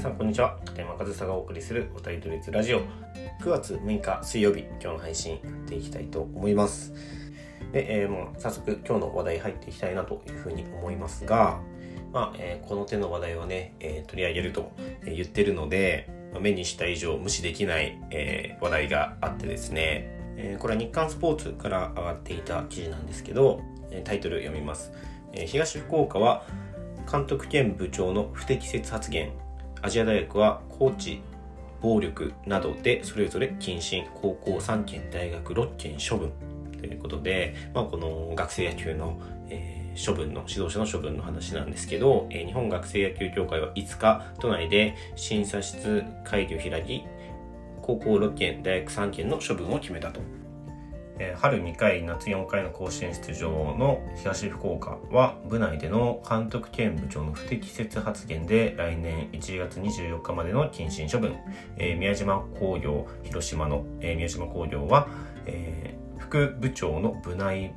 さんこんにちは。片山和沙がお送りするおたりと列ラジオ。9月6日水曜日今日の配信やっていきたいと思います。で、えー、もう早速今日の話題入っていきたいなというふうに思いますがまあ、えー、この手の話題をね、えー、取り上げると言ってるので目にした以上無視できない、え、話題があってですね、えこれは日刊スポーツから上がっていた記事なんですけどタイトル読みます、え東福岡は監督兼部長の不適切発言。アジア大学はコーチ暴力などでそれぞれ謹慎高校3件大学6件処分。ということで、まあ、この学生野球の、えー、処分の指導者の処分の話なんですけど、えー、日本学生野球協会は5日都内で審査室会議を開き高校6件大学3件の処分を決めたと。え春2回夏4回の甲子園出場の東福岡は部内での監督兼部長の不適切発言で来年1月24日までの謹慎処分、えー、宮島工業広島の、えー、宮島工業は、えー、副部長の部内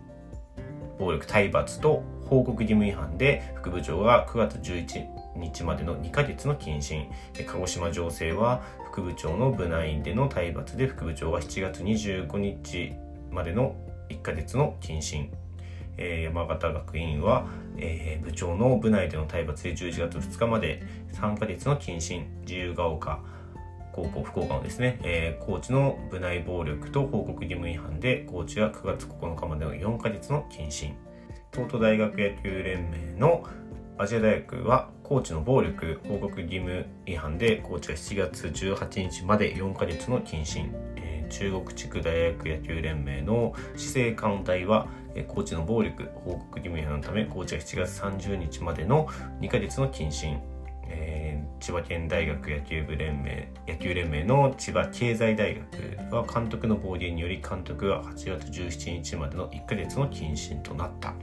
暴力体罰と報告義務違反で副部長が9月11日までの2ヶ月の謹慎。鹿児島情勢は副部長の部内での体罰で副部長は7月25日までの1ヶ月の謹慎、えー、山形学院は、えー、部長の部内での体罰で11月2日まで3ヶ月の謹慎。自由が丘高校福岡のですね、えー、コーチの部内暴力と報告義務違反でコーチは9月9日までの4ヶ月の謹慎。東都大学野球連盟のアジア大学はコーチの暴力報告義務違反でコーチは7月18日まで4ヶ月の謹慎。中国地区大学野球連盟の市政艦隊はコーチの暴力報告義務違反のためコーチは7月30日までの2ヶ月の謹慎、えー、千葉県大学野球部連盟野球連盟の千葉経済大学は監督の暴言により監督は8月17日までの1ヶ月の謹慎となった。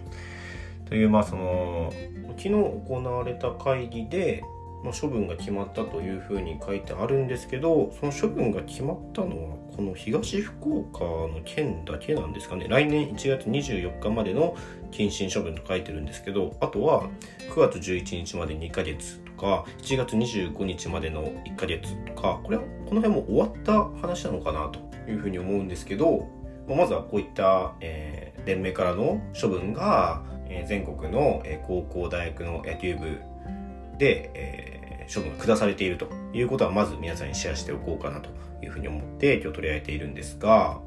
というまあその昨日行われた会議でまあ、処分が決まったというふうに書いてあるんですけどその処分が決まったのはこの東福岡の県だけなんですかね。来年1月24日までの謹慎処分と書いてるんですけどあとは9月11日まで2ヶ月とか7月25日までの1ヶ月とかこれはこの辺も終わった話なのかなというふうに思うんですけどまずはこういった、えー、連盟からの処分が、全国の、高校大学の野球部で、えー、処分が下されているということはまず皆さんにシェアしておこうかなというふうに思って今日取り上げているんですが、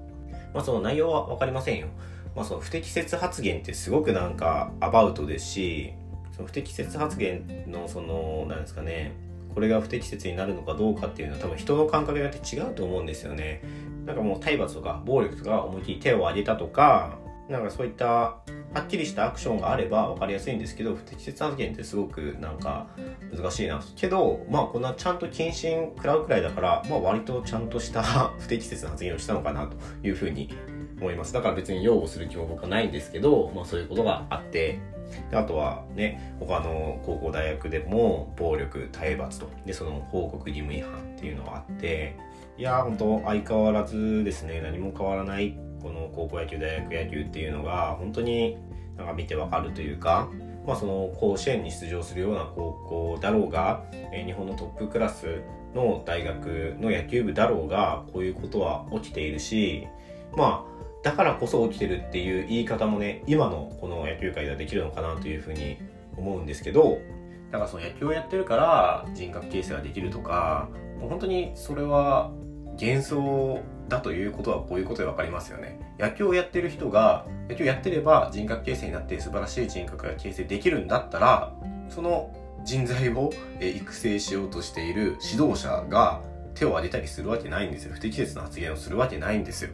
まあその内容はわかりませんよ。まあその不適切発言ってすごくなんかアバウトですし、その不適切発言のその、なんですかね、これが不適切になるのかどうかっていうのは多分人の感覚によって違うと思うんですよね。なんかもう体罰とか暴力とか思いっきり手を挙げたとか、なんかそういったはっきりしたアクションがあれば分かりやすいんですけど不適切発言ってすごくなんか難しいな。けどまあこんなちゃんと謹慎食らうくらいだから、まあ、割とちゃんとした 不適切な発言をしたのかなというふうに思います。だから別に擁護する気も僕はないんですけど、まあ、そういうことがあって。であとはね他の高校大学でも暴力体罰と。でその報告義務違反っていうのがあって。いやー本当相変わらずですね。何も変わらないこの高校野球大学野球っていうのが本当になんか見てわかるというか、まあ、その甲子園に出場するような高校だろうが、え日本のトップクラスの大学の野球部だろうがこういうことは起きているしまあだからこそ起きてるっていう言い方もね今のこの野球界ではできるのかなというふうに思うんですけどだからその野球をやってるから人格形成ができるとかもう本当にそれは幻想だということはこういうことで分かりますよね。野球をやってる人が野球をやってれば人格形成になって素晴らしい人格が形成できるんだったらその人材を育成しようとしている指導者が手を挙げたりするわけないんですよ。不適切な発言をするわけないんですよ。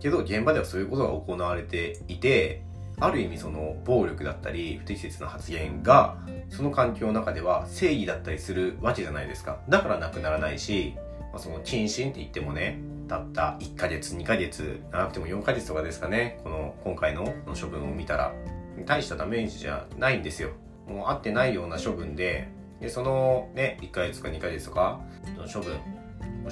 けど現場ではそういうことが行われていてある意味その暴力だったり不適切な発言がその環境の中では正義だったりするわけじゃないですか。だからなくならないしまあ、その謹慎って言ってもねたった1ヶ月2ヶ月長くても4ヶ月とかですかねこの今回のの処分を見たら。大したダメージじゃないんですよ。もう合ってないような処分ででそのね1ヶ月か2ヶ月とかの処分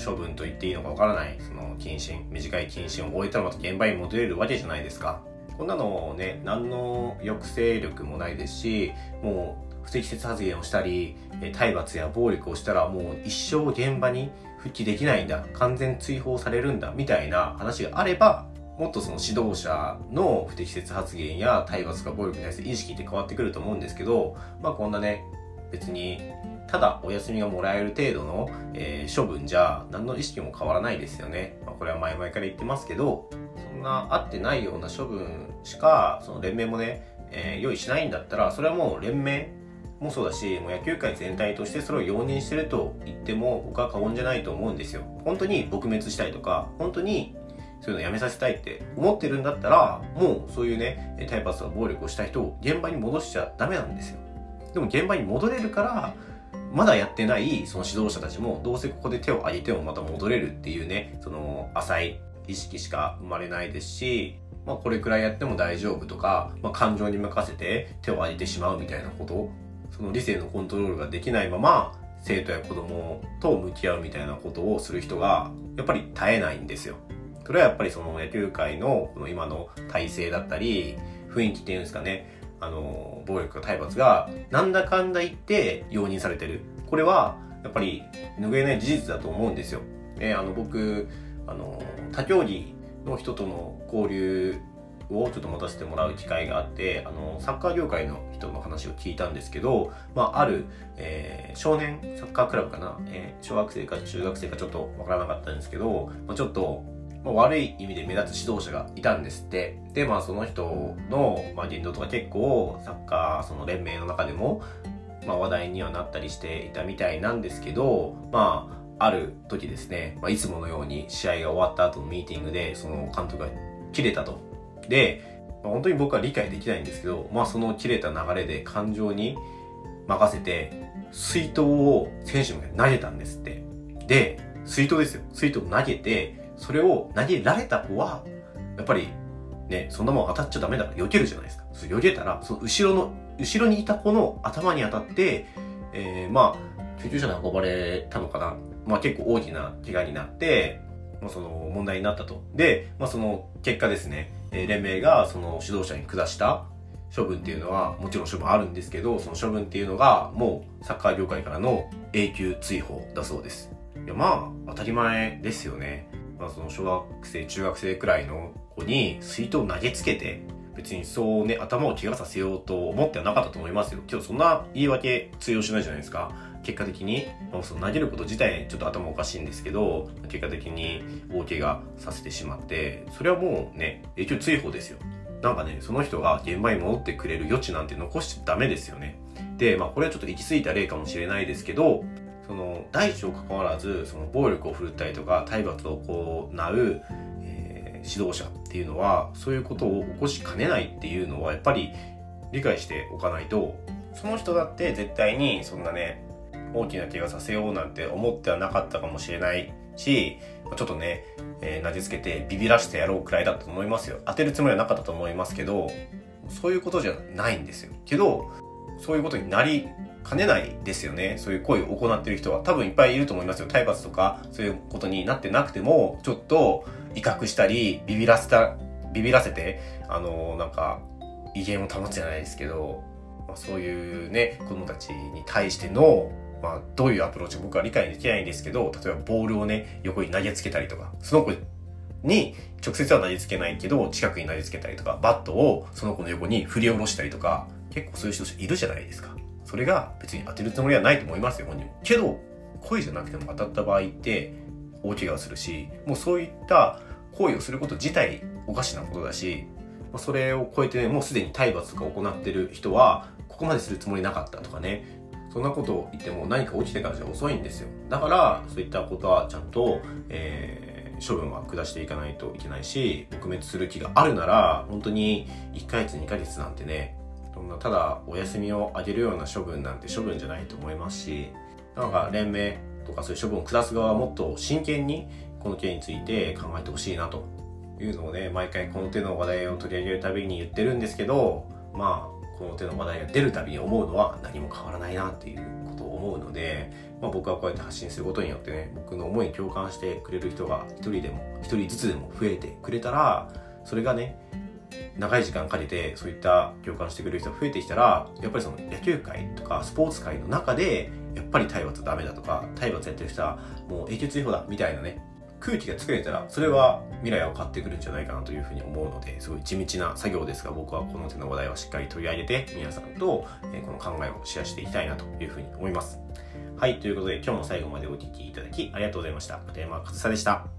処分と言っていいのかわからないその謹慎短い謹慎を終えたらまた現場に戻れるわけじゃないですか。こんなのね何の抑制力もないですしもう不適切発言をしたり、体罰や暴力をしたらもう一生現場に復帰できないんだ、完全追放されるんだ、みたいな話があれば、もっとその指導者の不適切発言や体罰とか暴力に対する意識って変わってくると思うんですけど、まあこんなね、別にただお休みがもらえる程度の、えー、処分じゃ何の意識も変わらないですよね。まあ、これは前々から言ってますけど、そんな合ってないような処分しか、その連盟もね、えー、用意しないんだったら、それはもう連盟もそうだし、もう野球界全体としてそれを容認してると言っても僕は過言じゃないと思うんですよ。本当に撲滅したいとか、本当にそういうのやめさせたいって思ってるんだったら、もうそういうね、体罰とか暴力をした人を現場に戻しちゃダメなんですよ。でも現場に戻れるから、まだやってないその指導者たちもどうせここで手を挙げてもまた戻れるっていうねその浅い意識しか生まれないですし、まあ、これくらいやっても大丈夫とか、まあ、感情に任せて手を挙げてしまうみたいなことその理性のコントロールができないまま生徒や子供と向き合うみたいなことをする人がやっぱり絶えないんですよ。それはやっぱりその野球界のこの今の体制だったり雰囲気っていうんですかねあの、暴力体罰が、なんだかんだ言って容認されてる。これは、やっぱり、拭えない事実だと思うんですよ。えー、あの、僕、あの、他競技の人との交流をちょっと持たせてもらう機会があって、あの、サッカー業界の人の話を聞いたんですけど、まあ、ある、えー、少年サッカークラブかな、えー、小学生か中学生かちょっとわからなかったんですけど、まあ、ちょっと、まあ、悪い意味で目立つ指導者がいたんですって。で、まあその人の、まあ、言動とか結構サッカーその連盟の中でも、まあ、話題にはなったりしていたみたいなんですけど、まあある時ですね、まあ、いつものように試合が終わった後のミーティングでその監督が切れたと。で、まあ、本当に僕は理解できないんですけど、まあその切れた流れで感情に任せて水筒を選手に投げたんですって。で、水筒ですよ。水筒を投げて、それを投げられた子は、やっぱり、ね、そんなもん当たっちゃダメだから避けるじゃないですか。それ避けたら、その後ろの、後ろにいた子の頭に当たって、えー、まあ、救急車で運ばれたのかな。まあ結構大きな怪我になって、まあその問題になったと。で、まあその結果ですね、え連盟がその指導者に下した処分っていうのはもちろん処分あるんですけど、その処分っていうのがもうサッカー業界からの永久追放だそうです。いやまあ当たり前ですよね。まあ、その小学生中学生くらいの子に水筒を投げつけて別にそうね頭を怪我させようと思ってはなかったと思いますよ今日そんな言い訳通用しないじゃないですか結果的に、まあ、その投げること自体ちょっと頭おかしいんですけど結果的に大怪我させてしまってそれはもうね影響追放ですよ。なんかねその人が現場に戻ってくれる余地なんて残しちゃダメですよね。でまあこれはちょっと行き過ぎた例かもしれないですけどその大小関わらずその暴力を振るったりとか体罰を行う、えー、指導者っていうのはそういうことを起こしかねないっていうのはやっぱり理解しておかないとその人だって絶対にそんなね大きな怪我させようなんて思ってはなかったかもしれないしちょっとね、えー、投げつけてビビらしてやろうくらいだったと思いますよ当てるつもりはなかったと思いますけどそういうことじゃないんですよけどそういうことになり兼ねないですよね。そういう行為を行ってる人は多分いっぱいいると思いますよ。体罰とかそういうことになってなくても、ちょっと威嚇したり、ビビらせた、ビビらせて、あの、なんか、威厳を保つじゃないですけど、まあ、そういうね、子供たちに対しての、まあ、どういうアプローチ僕は理解できないんですけど、例えばボールをね、横に投げつけたりとか、その子に直接は投げつけないけど、近くに投げつけたりとか、バットをその子の横に振り下ろしたりとか、結構そういう人いるじゃないですか。それが別に当てるつもりはないと思いますよ、本人も。けど、恋じゃなくても当たった場合って大怪我をするし、もうそういった行為をすること自体おかしなことだし、それを超えてね、もうすでに体罰とか行ってる人は、ここまでするつもりなかったとかね、そんなこと言っても何か起きてからじゃ遅いんですよ。だから、そういったことはちゃんと、えー、処分は下していかないといけないし、撲滅する気があるなら、本当に1ヶ月2ヶ月なんてね、そんなただお休みをあげるような処分なんて処分じゃないと思いますしなんか連盟とかそういう処分を下す側はもっと真剣にこの件について考えてほしいなというのをね毎回この手の話題を取り上げるたびに言ってるんですけどまあこの手の話題が出るたびに思うのは何も変わらないなっていうことを思うので、まあ、僕はこうやって発信することによってね僕の思いに共感してくれる人が一人でも一人ずつでも増えてくれたらそれがね長い時間かけてそういった共感してくれる人が増えてきたら、やっぱりその野球界とかスポーツ界の中で、やっぱり体罰ダメだとか、体罰やってる人はもう永久追放だみたいなね、空気が作れたら、それは未来を買ってくるんじゃないかなというふうに思うので、すごい地道な作業ですが、僕はこの手の話題はしっかり取り上げて、皆さんと、この考えをシェアしていきたいなというふうに思います。はい、ということで今日も最後までお聴きいただきありがとうございました。片山和沙でした。